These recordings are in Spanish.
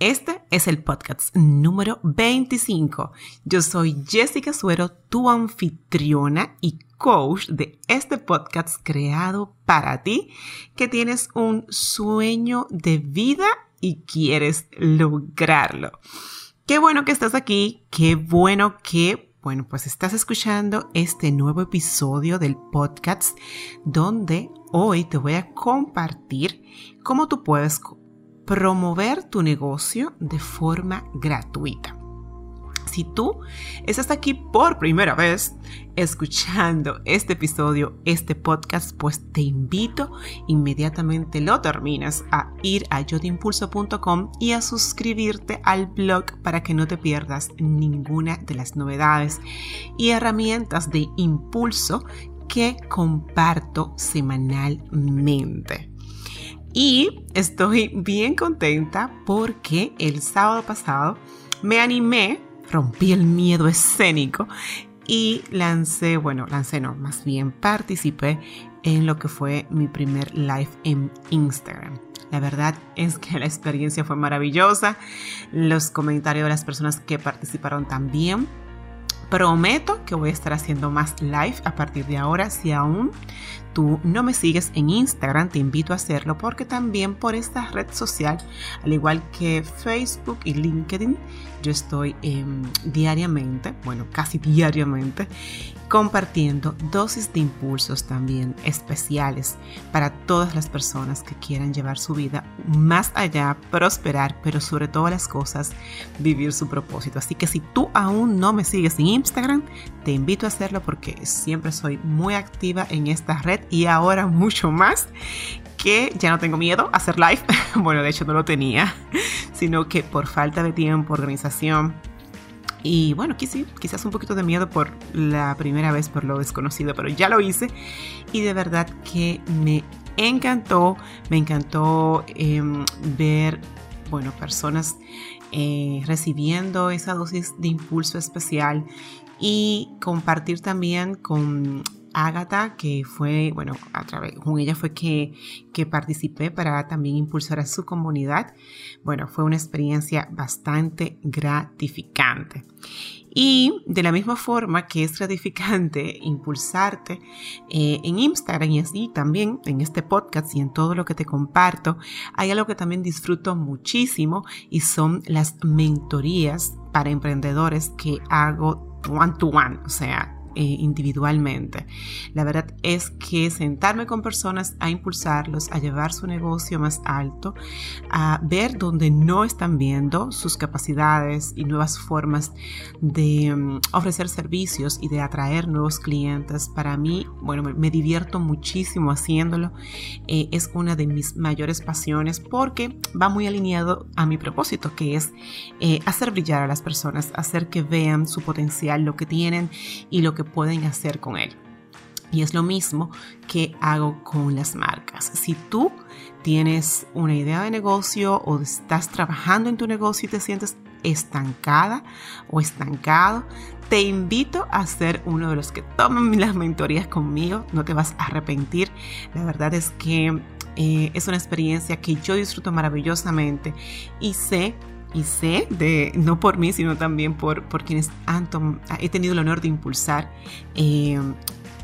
Este es el podcast número 25. Yo soy Jessica Suero, tu anfitriona y coach de este podcast creado para ti que tienes un sueño de vida y quieres lograrlo. Qué bueno que estás aquí, qué bueno que bueno, pues estás escuchando este nuevo episodio del podcast donde hoy te voy a compartir cómo tú puedes promover tu negocio de forma gratuita. Si tú estás aquí por primera vez escuchando este episodio, este podcast, pues te invito inmediatamente lo terminas a ir a yotimpulso.com y a suscribirte al blog para que no te pierdas ninguna de las novedades y herramientas de impulso que comparto semanalmente. Y estoy bien contenta porque el sábado pasado me animé, rompí el miedo escénico y lancé, bueno, lancé no, más bien participé en lo que fue mi primer live en Instagram. La verdad es que la experiencia fue maravillosa. Los comentarios de las personas que participaron también Prometo que voy a estar haciendo más live a partir de ahora. Si aún tú no me sigues en Instagram, te invito a hacerlo porque también por esta red social, al igual que Facebook y LinkedIn, yo estoy em, diariamente, bueno, casi diariamente, compartiendo dosis de impulsos también especiales para todas las personas que quieran llevar su vida más allá, prosperar, pero sobre todas las cosas, vivir su propósito. Así que si tú aún no me sigues en Instagram, te invito a hacerlo porque siempre soy muy activa en esta red y ahora mucho más que ya no tengo miedo a hacer live. bueno, de hecho no lo tenía, sino que por falta de tiempo, organización, y bueno, quizás un poquito de miedo por la primera vez, por lo desconocido, pero ya lo hice y de verdad que me encantó, me encantó em, ver, bueno, personas eh, recibiendo esa dosis de impulso especial y compartir también con Agatha, que fue, bueno, a través, con ella fue que, que participé para también impulsar a su comunidad. Bueno, fue una experiencia bastante gratificante. Y de la misma forma que es gratificante impulsarte eh, en Instagram y así también en este podcast y en todo lo que te comparto, hay algo que también disfruto muchísimo y son las mentorías para emprendedores que hago one to one, o sea, eh, individualmente. La verdad es que sentarme con personas a impulsarlos, a llevar su negocio más alto, a ver donde no están viendo sus capacidades y nuevas formas de mm, ofrecer servicios y de atraer nuevos clientes. Para mí, bueno, me, divierto muchísimo haciéndolo. Eh, es una de mis mayores pasiones porque va muy alineado a mi propósito, que es eh, hacer brillar a las personas, hacer que vean su potencial, lo que tienen y lo que pueden hacer con él. Y es lo mismo que hago con las marcas. Si tú tienes una idea de negocio o estás trabajando en tu negocio y te sientes estancada o estancado, te invito a ser uno de los que toman las mentorías conmigo. No te vas a arrepentir. La verdad es que eh, es una experiencia que yo disfruto maravillosamente y sé y sé de, no por mí, sino también por, por quienes han he tenido el honor de impulsar eh,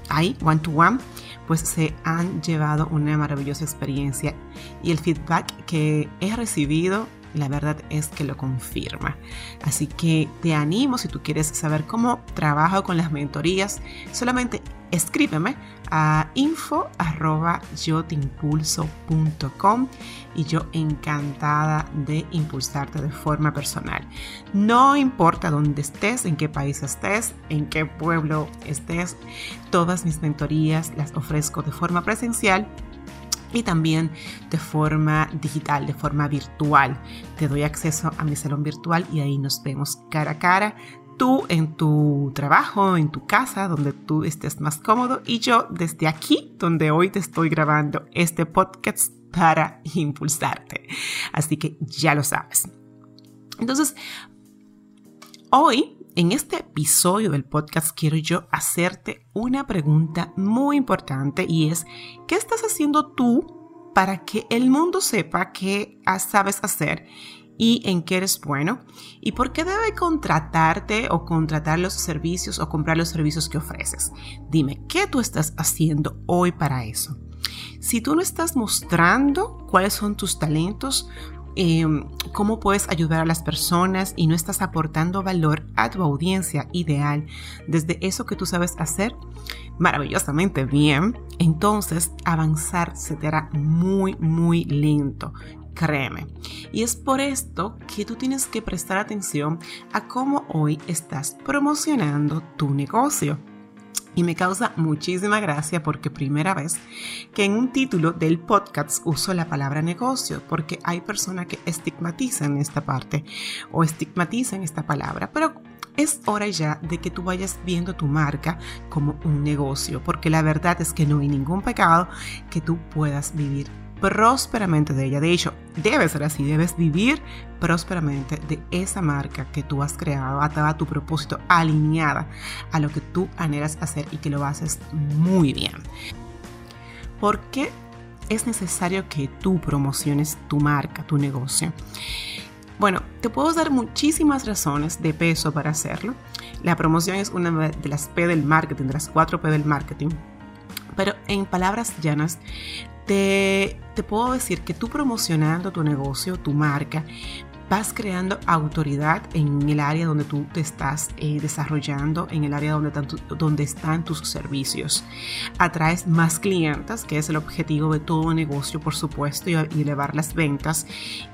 ahí, one to one, pues se han llevado una maravillosa experiencia. Y el feedback que he recibido la verdad es que lo confirma. Así que te animo si tú quieres saber cómo trabajo con las mentorías, solamente escríbeme a info y yo encantada de impulsarte de forma personal. No importa dónde estés, en qué país estés, en qué pueblo estés, todas mis mentorías las ofrezco de forma presencial y también de forma digital, de forma virtual. Te doy acceso a mi salón virtual y ahí nos vemos cara a cara. Tú en tu trabajo, en tu casa, donde tú estés más cómodo y yo desde aquí, donde hoy te estoy grabando este podcast para impulsarte. Así que ya lo sabes. Entonces, hoy en este episodio del podcast quiero yo hacerte una pregunta muy importante y es, ¿qué estás haciendo tú para que el mundo sepa qué sabes hacer y en qué eres bueno y por qué debe contratarte o contratar los servicios o comprar los servicios que ofreces. Dime, ¿qué tú estás haciendo hoy para eso? Si tú no estás mostrando cuáles son tus talentos, em, cómo puedes ayudar a las personas y no estás aportando valor a tu audiencia ideal desde eso que tú sabes hacer maravillosamente bien, entonces avanzar se te hará muy, muy lento. Créeme. Y es por esto que tú tienes que prestar atención a cómo hoy estás promocionando tu negocio. Y me causa muchísima gracia porque primera vez que en un título del podcast uso la palabra negocio, porque hay personas que estigmatizan esta parte o estigmatizan esta palabra, pero es hora ya de que tú vayas viendo tu marca como un negocio, porque la verdad es que no hay ningún pecado que tú puedas vivir prósperamente de ella. De hecho, debe ser así, debes vivir prósperamente de esa marca que tú has creado, atada a tu propósito, alineada a lo que tú anhelas hacer y que lo haces muy bien. ¿Por qué es necesario que tú promociones tu marca, tu negocio? Bueno, te puedo dar muchísimas razones de peso para hacerlo. La promoción es una de las P del marketing, de las cuatro P del marketing. Pero en palabras llanas, te, puedo decir que tú promocionando tu negocio, tu marca, vas creando autoridad en el área donde tú te estás eh, desarrollando, en el área donde, donde están tus servicios. Atraes más clientes, que es el objetivo de todo negocio, por supuesto, y, y elevar las ventas,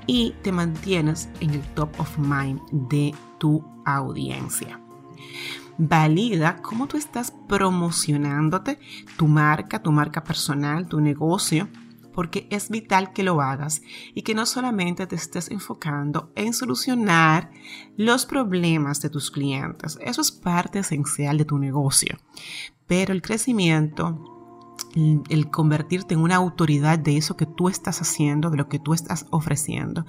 y te mantienes en el top of mind de tu audiencia valida cómo tú estás promocionándote, tu marca, tu marca personal, tu negocio, porque es vital que lo hagas y que no solamente te estés enfocando en solucionar los problemas de tus clientes. Eso es parte esencial de tu negocio. Pero el crecimiento el convertirte en una autoridad de eso que tú estás haciendo, de lo que tú estás ofreciendo,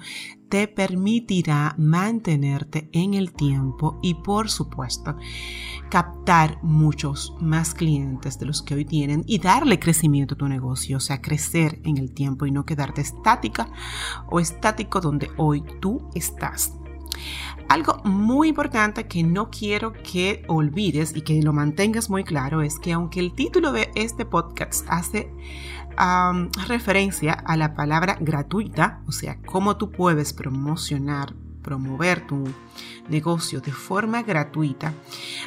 te permitirá mantenerte en el tiempo y por supuesto captar muchos más clientes de los que hoy tienen y darle crecimiento a tu negocio, o sea, crecer en el tiempo y no quedarte estática o estático donde hoy tú estás. Algo muy importante que no quiero que olvides y que lo mantengas muy claro es que aunque el título de este podcast hace referencia a la palabra gratuita, o sea, cómo tú puedes promocionar promover tu negocio de forma gratuita,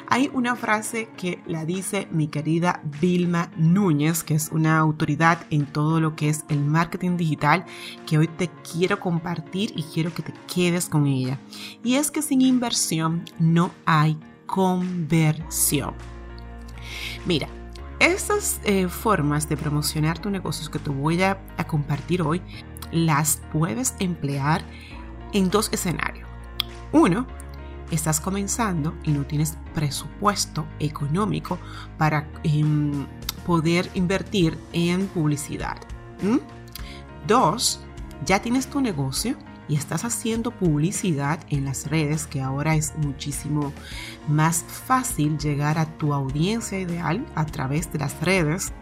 hay una frase que la dice mi querida Vilma Núñez, que es una autoridad en todo lo que es el marketing digital, que hoy te quiero compartir y quiero que te quedes con ella. Y es que sin inversión no hay conversión. Mira, estas eh, formas de promocionar tu negocio que te voy a compartir hoy, las puedes emplear en dos escenarios. Uno, estás comenzando y no tienes presupuesto económico para em, poder invertir en publicidad. Dos, ya tienes tu negocio y estás haciendo publicidad en las redes, que ahora es muchísimo más fácil llegar a tu audiencia ideal a través de las redes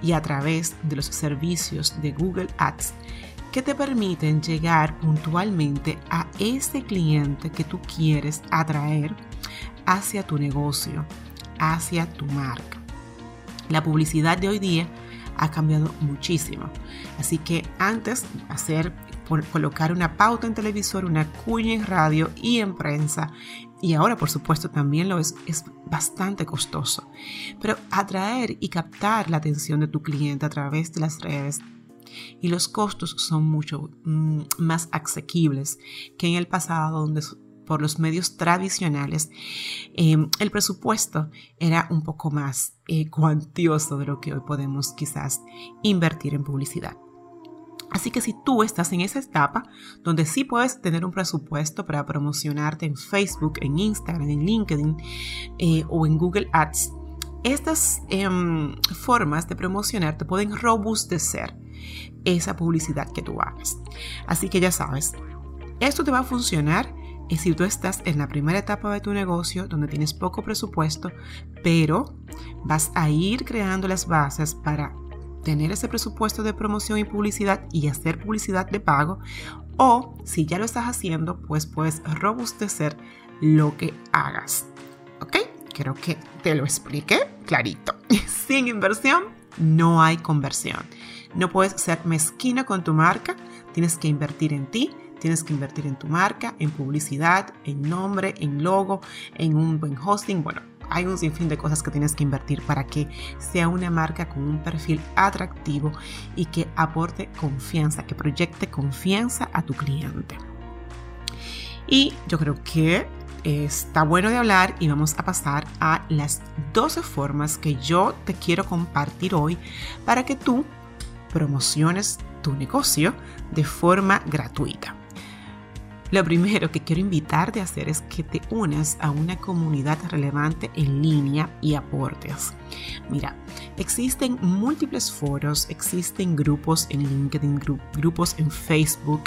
y a través de los servicios de Google Ads que te permiten llegar puntualmente a ese cliente que tú quieres atraer hacia tu negocio, hacia tu marca. La publicidad de hoy día ha cambiado muchísimo. Así que antes hacer colocar una pauta en televisor, una cuña en radio y en prensa, y ahora por supuesto también lo es, es bastante costoso. Pero atraer y captar la atención de tu cliente a través de las redes y los costos son mucho mm, más asequibles que en el pasado donde por los medios tradicionales, em, el presupuesto era un poco más eh, cuantioso de lo que hoy podemos quizás invertir en publicidad. Así que si tú estás en esa etapa donde sí puedes tener un presupuesto para promocionarte en Facebook, en Instagram, en LinkedIn eh, o en Google Ads, estas em, formas de promocionar te pueden robustecer esa publicidad que tú hagas. Así que ya sabes, esto te va a funcionar si tú estás en la primera etapa de tu negocio donde tienes poco presupuesto, pero vas a ir creando las bases para tener ese presupuesto de promoción y publicidad y hacer publicidad de pago. O si ya lo estás haciendo, pues puedes robustecer lo que hagas. ¿Ok? Creo que te lo expliqué clarito. Sin inversión, no hay conversión. No puedes ser mezquina con tu marca, tienes que invertir en ti, tienes que invertir en tu marca, en publicidad, en nombre, en logo, en un buen hosting. Bueno, hay un sinfín de cosas que tienes que invertir para que sea una marca con un perfil atractivo y que aporte confianza, que proyecte confianza a tu cliente. Y yo creo que está bueno de hablar y vamos a pasar a las 12 formas que yo te quiero compartir hoy para que tú promociones tu negocio de forma gratuita. Lo primero que quiero invitarte a hacer es que te unas a una comunidad relevante en línea y aportes. Mira, existen múltiples foros, existen grupos en LinkedIn, grupos en Facebook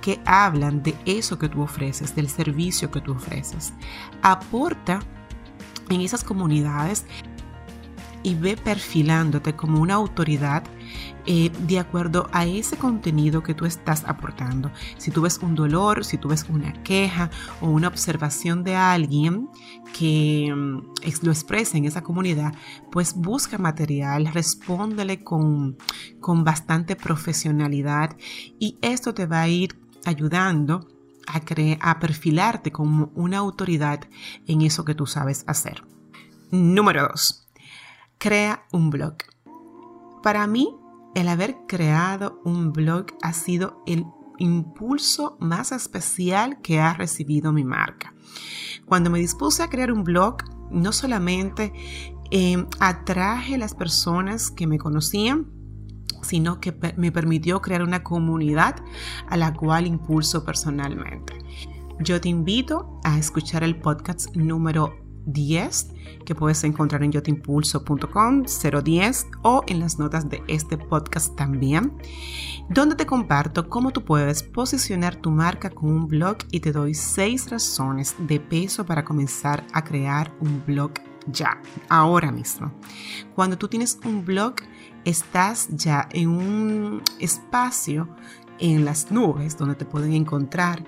que hablan de eso que tú ofreces, del servicio que tú ofreces. Aporta en esas comunidades y ve perfilándote como una autoridad eh, de acuerdo a ese contenido que tú estás aportando. Si tú ves un dolor, si tú ves una queja o una observación de alguien que mm, lo expresa en esa comunidad, pues busca material, respóndele con, con bastante profesionalidad y esto te va a ir ayudando a, a perfilarte como una autoridad en eso que tú sabes hacer. Número 2 crea un blog. Para mí, el haber creado un blog ha sido el impulso más especial que ha recibido mi marca. Cuando me dispuse a crear un blog, no solamente eh, atraje a las personas que me conocían, sino que me permitió crear una comunidad a la cual impulso personalmente. Yo te invito a escuchar el podcast número 10 que puedes encontrar en yotimpulso.com 010 o en las notas de este podcast también, donde te comparto cómo tú puedes posicionar tu marca con un blog y te doy 6 razones de peso para comenzar a crear un blog ya, ahora mismo. Cuando tú tienes un blog, estás ya en un espacio en las nubes donde te pueden encontrar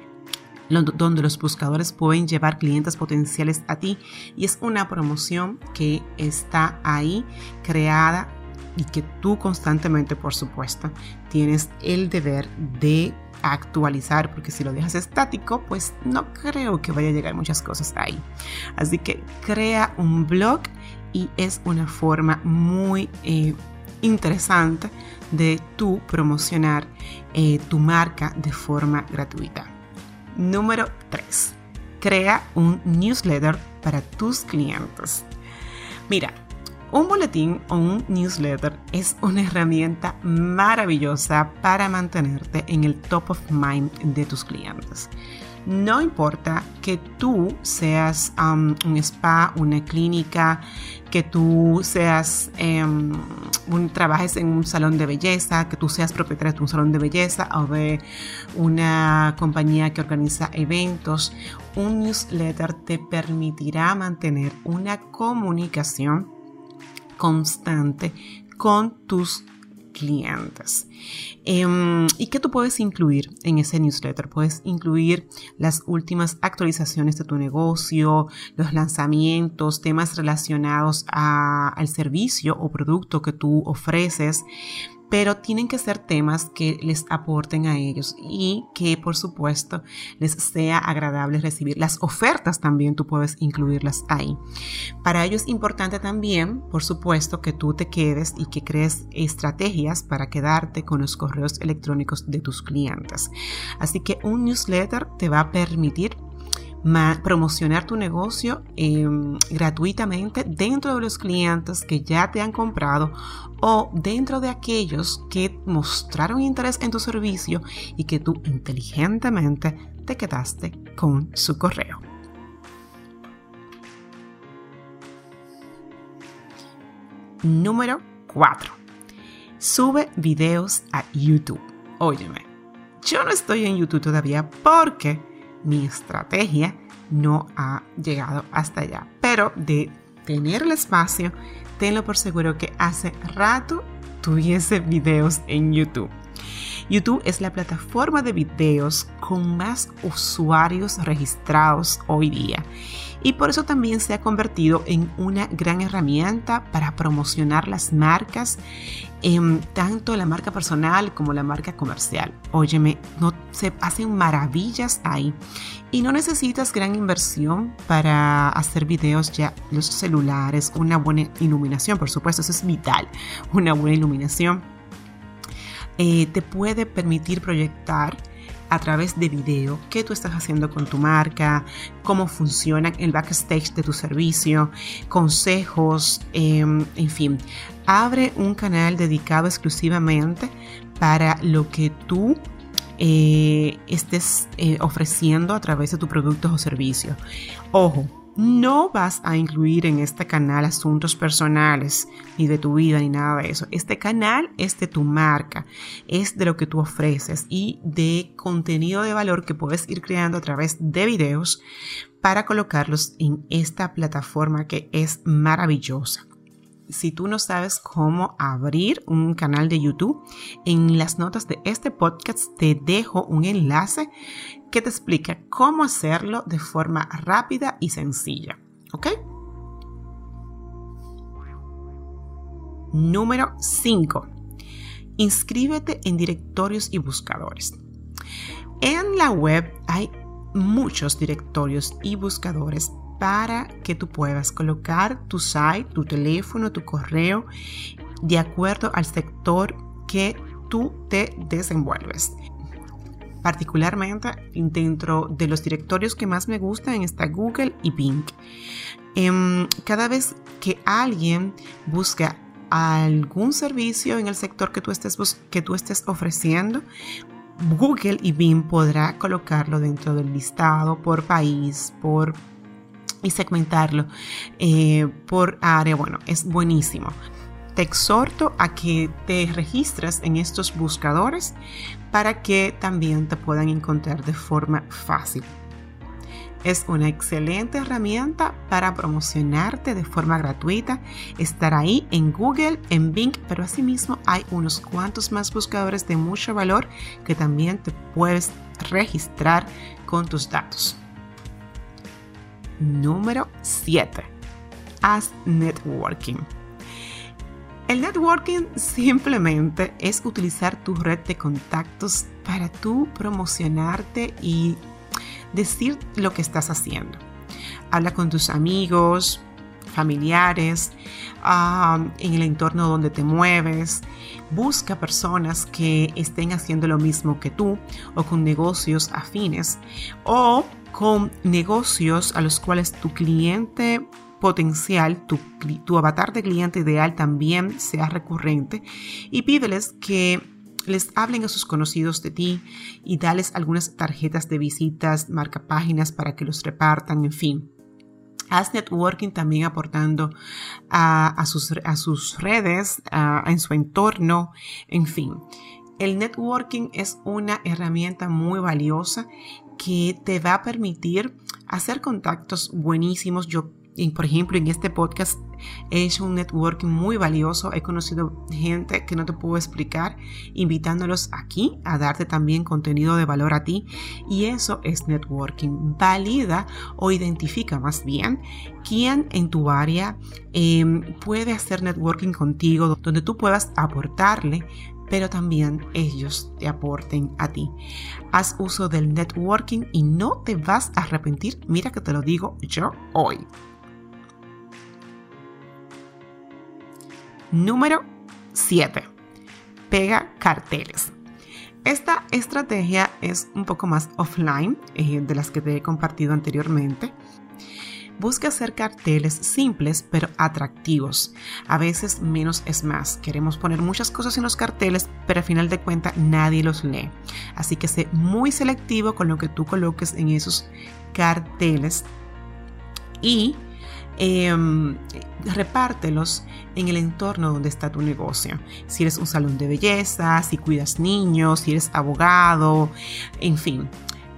donde los buscadores pueden llevar clientes potenciales a ti y es una promoción que está ahí creada y que tú constantemente, por supuesto, tienes el deber de actualizar, porque si lo dejas estático, pues no creo que vaya a llegar muchas cosas ahí. Así que crea un blog y es una forma muy eh, interesante de tú promocionar eh, tu marca de forma gratuita. Número 3. Crea un newsletter para tus clientes. Mira, un boletín o un newsletter es una herramienta maravillosa para mantenerte en el top of mind de tus clientes. No importa que tú seas um, un spa, una clínica, que tú seas, um, un, trabajes en un salón de belleza, que tú seas propietario de un salón de belleza o de una compañía que organiza eventos, un newsletter te permitirá mantener una comunicación constante con tus clientes. Em, ¿Y qué tú puedes incluir en ese newsletter? Puedes incluir las últimas actualizaciones de tu negocio, los lanzamientos, temas relacionados al servicio o producto que tú ofreces pero tienen que ser temas que les aporten a ellos y que por supuesto les sea agradable recibir. Las ofertas también tú puedes incluirlas ahí. Para ello es importante también, por supuesto, que tú te quedes y que crees estrategias para quedarte con los correos electrónicos de tus clientes. Así que un newsletter te va a permitir promocionar tu negocio em, gratuitamente dentro de los clientes que ya te han comprado o dentro de aquellos que mostraron interés en tu servicio y que tú inteligentemente te quedaste con su correo. Número 4. Sube videos a YouTube. Óyeme, yo no estoy en YouTube todavía porque mi estrategia no ha llegado hasta allá. Pero de tener el espacio, tenlo por seguro que hace rato tuviese videos en YouTube. YouTube es la plataforma de videos con más usuarios registrados hoy día. Y por eso también se ha convertido en una gran herramienta para promocionar las marcas, em, tanto la marca personal como la marca comercial. Óyeme, no, se hacen maravillas ahí. Y no necesitas gran inversión para hacer videos ya los celulares, una buena iluminación, por supuesto, eso es vital, una buena iluminación eh, te puede permitir proyectar a través de video qué tú estás haciendo con tu marca, cómo funciona el backstage de tu servicio, consejos, em, en fin. Abre un canal dedicado exclusivamente para lo que tú eh, estés eh, ofreciendo a través de tu productos o servicios. Ojo, no vas a incluir en este canal asuntos personales, ni de tu vida, ni nada de eso. Este canal es de tu marca, es de lo que tú ofreces y de contenido de valor que puedes ir creando a través de videos para colocarlos en esta plataforma que es maravillosa si tú no sabes cómo abrir un canal de YouTube, en las notas de este podcast te dejo un enlace que te explica cómo hacerlo de forma rápida y sencilla. ¿Ok? Número 5. Inscríbete en directorios y buscadores. En la web hay muchos directorios y buscadores para que tú puedas colocar tu site, tu teléfono, tu correo de acuerdo al sector que tú te desenvuelves. Particularmente dentro de los directorios que más me gustan está Google y Bing. Em, cada vez que alguien busca algún servicio en el sector que tú estés, que tú estés ofreciendo, Google y Bing podrá colocarlo dentro del listado por país, por y segmentarlo eh, por área, bueno, es buenísimo. Te exhorto a que te registres en estos buscadores para que también te puedan encontrar de forma fácil. Es una excelente herramienta para promocionarte de forma gratuita, estar ahí en Google, en Bing, pero asimismo hay unos cuantos más buscadores de mucho valor que también te puedes registrar con tus datos. Número 7. Haz networking. El networking simplemente es utilizar tu red de contactos para tú promocionarte y decir lo que estás haciendo. Habla con tus amigos, familiares, en el entorno donde te mueves. Busca personas que estén haciendo lo mismo que tú o con negocios afines o con negocios a los cuales tu cliente potencial, tu, tu, avatar de cliente ideal también sea recurrente y pídeles que les hablen a sus conocidos de ti y dales algunas tarjetas de visitas, marca páginas para que los repartan, en fin. Haz networking también aportando a, sus, a sus, redes, en su entorno, en fin. El networking es una herramienta muy valiosa que te va a permitir hacer contactos buenísimos. Yo, por ejemplo, en este podcast he hecho un networking muy valioso. He conocido gente que no te puedo explicar, invitándolos aquí a darte también contenido de valor a ti. Y eso es networking. Valida o identifica más bien quién en tu área em, puede hacer networking contigo, donde tú puedas aportarle pero también ellos te aporten a ti. Haz uso del networking y no te vas a arrepentir. Mira que te lo digo yo hoy. Número 7. Pega carteles. Esta estrategia es un poco más offline eh, de las que te he compartido anteriormente. Busca hacer carteles simples pero atractivos. A veces menos es más. Queremos poner muchas cosas en los carteles, pero al final de cuentas nadie los lee. Así que sé muy selectivo con lo que tú coloques en esos carteles y em, repártelos en el entorno donde está tu negocio. Si eres un salón de belleza, si cuidas niños, si eres abogado, en fin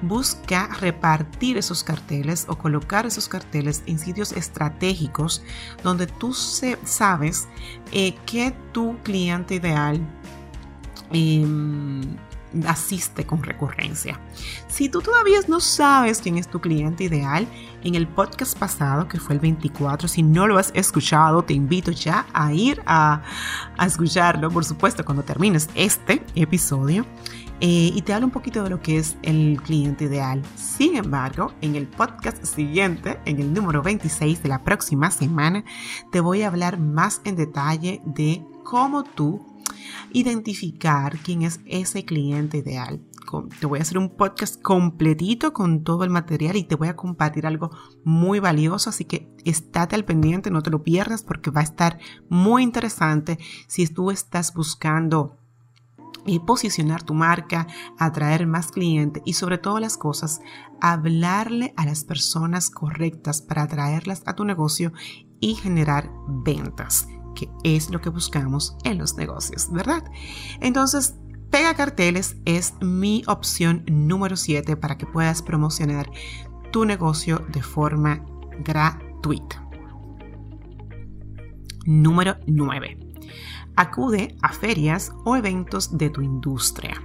busca repartir esos carteles o colocar esos carteles en sitios estratégicos donde tú sabes eh, que tu cliente ideal em, asiste con recurrencia. Si tú todavía no sabes quién es tu cliente ideal, en el podcast pasado, que fue el 24, si no lo has escuchado, te invito ya a ir a, escucharlo, por supuesto, cuando termines este episodio. Eh, y te hablo un poquito de lo que es el cliente ideal. Sin embargo, en el podcast siguiente, en el número 26 de la próxima semana, te voy a hablar más en detalle de cómo tú identificar quién es ese cliente ideal. Te voy a hacer un podcast completito con todo el material y te voy a compartir algo muy valioso, así que estate al pendiente, no te lo pierdas porque va a estar muy interesante si tú estás buscando eh, posicionar tu marca, atraer más clientes y sobre todas las cosas, hablarle a las personas correctas para atraerlas a tu negocio y generar ventas que es lo que buscamos en los negocios, ¿verdad? Entonces, Pega carteles es mi opción número 7 para que puedas promocionar tu negocio de forma gratuita. Número 9. Acude a ferias o eventos de tu industria.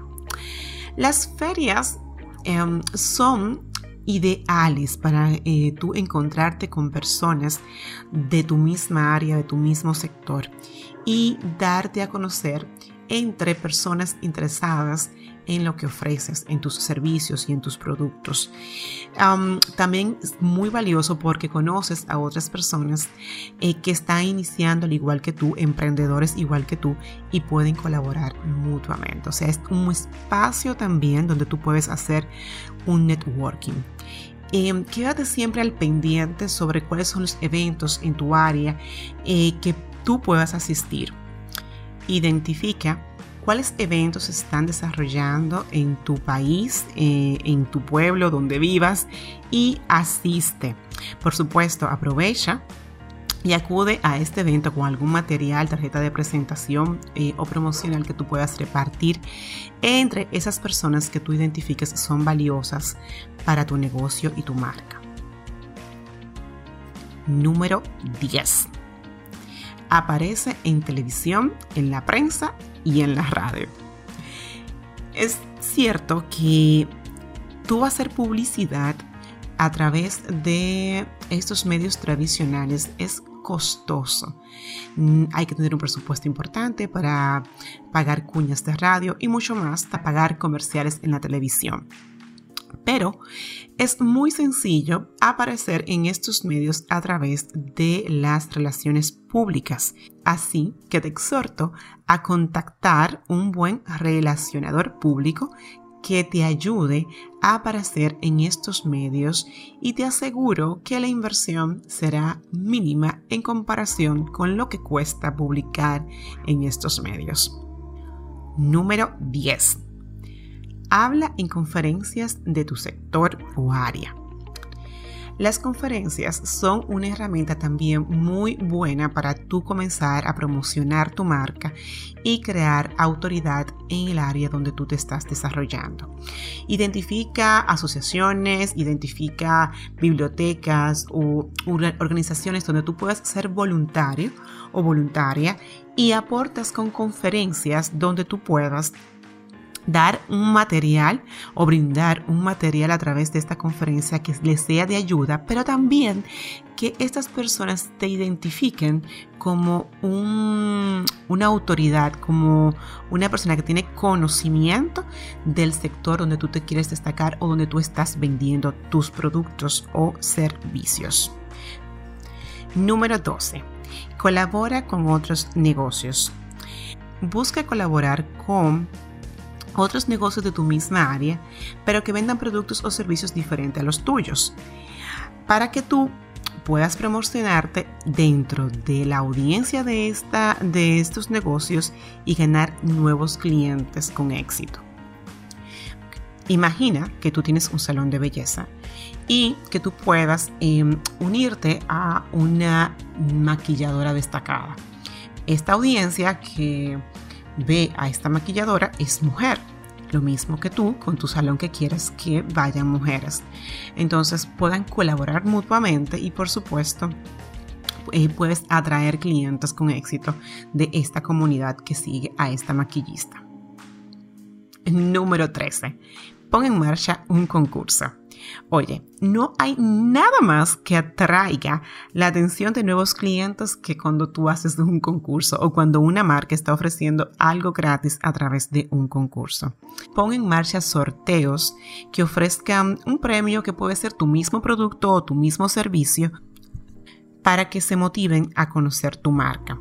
Las ferias em, son ideales para eh, tú encontrarte con personas de tu misma área, de tu mismo sector y darte a conocer entre personas interesadas en lo que ofreces, en tus servicios y en tus productos. también es muy valioso porque conoces a otras personas eh, que están iniciando al igual que tú, emprendedores igual que tú, y pueden colaborar mutuamente. O sea, es un espacio también donde tú puedes hacer un networking. Em, quédate siempre al pendiente sobre cuáles son los eventos en tu área eh, que tú puedas asistir. Identifica cuáles eventos se están desarrollando en tu país, eh, en tu pueblo donde vivas y asiste. Por supuesto, aprovecha y acude a este evento con algún material, tarjeta de presentación eh, o promocional que tú puedas repartir entre esas personas que tú identifiques son valiosas para tu negocio y tu marca. Número 10. Aparece en televisión, en la prensa y en la radio. Es cierto que tú hacer publicidad a través de estos medios tradicionales es costoso. Mm, hay que tener un presupuesto importante para pagar cuñas de radio y mucho más para pagar comerciales en la televisión. Pero es muy sencillo aparecer en estos medios a través de las relaciones públicas. Así que te exhorto a contactar un buen relacionador público que te ayude a aparecer en estos medios y te aseguro que la inversión será mínima en comparación con lo que cuesta publicar en estos medios. Número 10. Habla en conferencias de tu sector o área. Las conferencias son una herramienta también muy buena para tú comenzar a promocionar tu marca y crear autoridad en el área donde tú te estás desarrollando. Identifica asociaciones, identifica bibliotecas o organizaciones donde tú puedas ser voluntario o voluntaria y aportas con conferencias donde tú puedas dar un material o brindar un material a través de esta conferencia que les sea de ayuda, pero también que estas personas te identifiquen como una autoridad, como una persona que tiene conocimiento del sector donde tú te quieres destacar o donde tú estás vendiendo tus productos o servicios. Número 12. Colabora con otros negocios. Busca colaborar con otros negocios de tu misma área, pero que vendan productos o servicios diferentes a los tuyos, para que tú puedas promocionarte dentro de la audiencia de, esta, de estos negocios y ganar nuevos clientes con éxito. Imagina que tú tienes un salón de belleza y que tú puedas em, unirte a una maquilladora destacada. Esta audiencia que ve a esta maquilladora es mujer. lo mismo que tú con tu salón que quieres que vayan mujeres. Entonces puedan colaborar mutuamente y por supuesto eh, puedes atraer clientes con éxito de esta comunidad que sigue a esta maquillista. Número 13. Pon en marcha un concurso. Oye, no hay nada más que atraiga la atención de nuevos clientes que cuando tú haces un concurso o cuando una marca está ofreciendo algo gratis a través de un concurso. Pon en marcha sorteos que ofrezcan un premio que puede ser tu mismo producto o tu mismo servicio para que se motiven a conocer tu marca.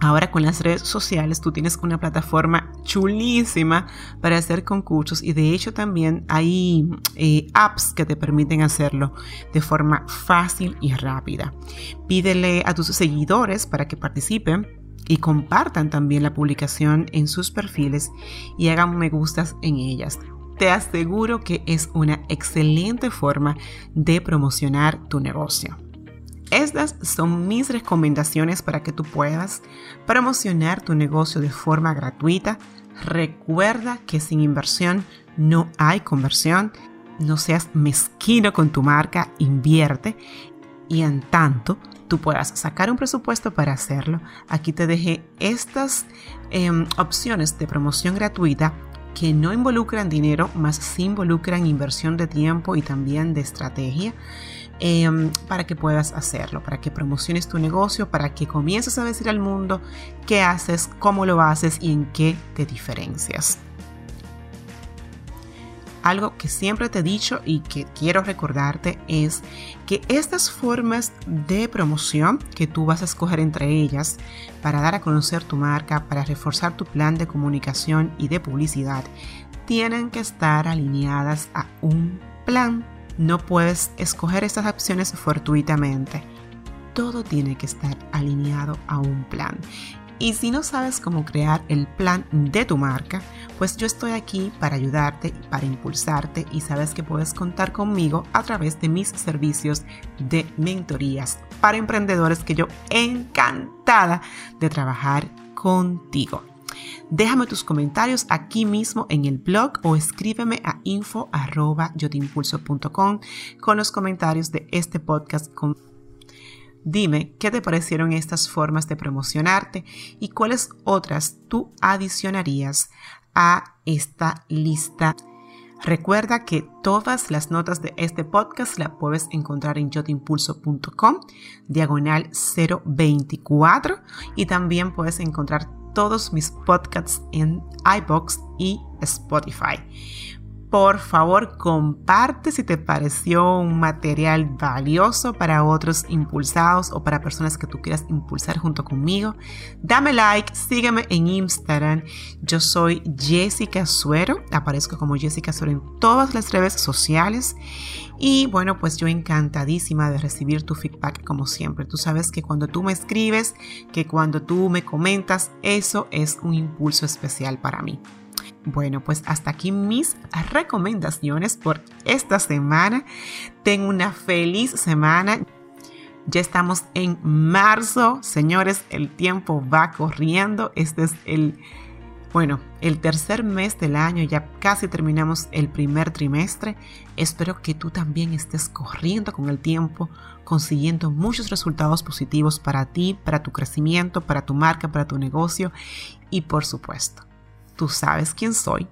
Ahora con las redes sociales tú tienes una plataforma chulísima para hacer concursos y de hecho también hay eh, apps que te permiten hacerlo de forma fácil y rápida. Pídele a tus seguidores para que participen y compartan también la publicación en sus perfiles y hagan me gustas en ellas. Te aseguro que es una excelente forma de promocionar tu negocio. Estas son mis recomendaciones para que tú puedas promocionar tu negocio de forma gratuita. Recuerda que sin inversión no hay conversión. No seas mezquino con tu marca, invierte y en tanto tú puedas sacar un presupuesto para hacerlo. Aquí te dejé estas em, opciones de promoción gratuita que no involucran dinero, más sí involucran inversión de tiempo y también de estrategia. Em, para que puedas hacerlo, para que promociones tu negocio, para que comiences a decir al mundo qué haces, cómo lo haces y en qué te diferencias. Algo que siempre te he dicho y que quiero recordarte es que estas formas de promoción que tú vas a escoger entre ellas para dar a conocer tu marca, para reforzar tu plan de comunicación y de publicidad, tienen que estar alineadas a un plan no puedes escoger estas opciones fortuitamente. Todo tiene que estar alineado a un plan. Y si no sabes cómo crear el plan de tu marca, pues yo estoy aquí para ayudarte, para impulsarte y sabes que puedes contar conmigo a través de mis servicios de mentorías para emprendedores que yo encantada de trabajar contigo. Déjame tus comentarios aquí mismo en el blog o escríbeme a info.yotimpulso.com con los comentarios de este podcast. Dime qué te parecieron estas formas de promocionarte y cuáles otras tú adicionarías a esta lista. Recuerda que todas las notas de este podcast la puedes encontrar en yotimpulso.com, diagonal 024, y también puedes encontrar todos mis podcasts en iBox y Spotify. Por favor, comparte si te pareció un material valioso para otros impulsados o para personas que tú quieras impulsar junto conmigo. Dame like, sígueme en Instagram. Yo soy Jessica Suero. Aparezco como Jessica Suero en todas las redes sociales. Y bueno, pues yo encantadísima de recibir tu feedback como siempre. Tú sabes que cuando tú me escribes, que cuando tú me comentas, eso es un impulso especial para mí. Bueno, pues hasta aquí mis recomendaciones por esta semana. Ten una feliz semana. Ya estamos en marzo, señores, el tiempo va corriendo. Este es el, bueno, el tercer mes del año, ya casi terminamos el primer trimestre. Espero que tú también estés corriendo con el tiempo, consiguiendo muchos resultados positivos para ti, para tu crecimiento, para tu marca, para tu negocio y por supuesto tú sabes quién soy,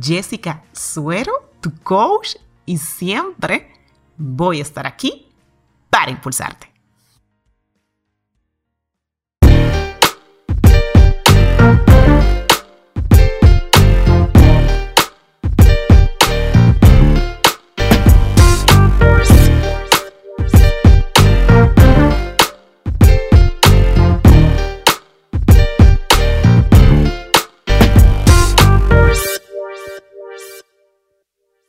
Jessica Suero, tu coach, y siempre voy a estar aquí para impulsarte.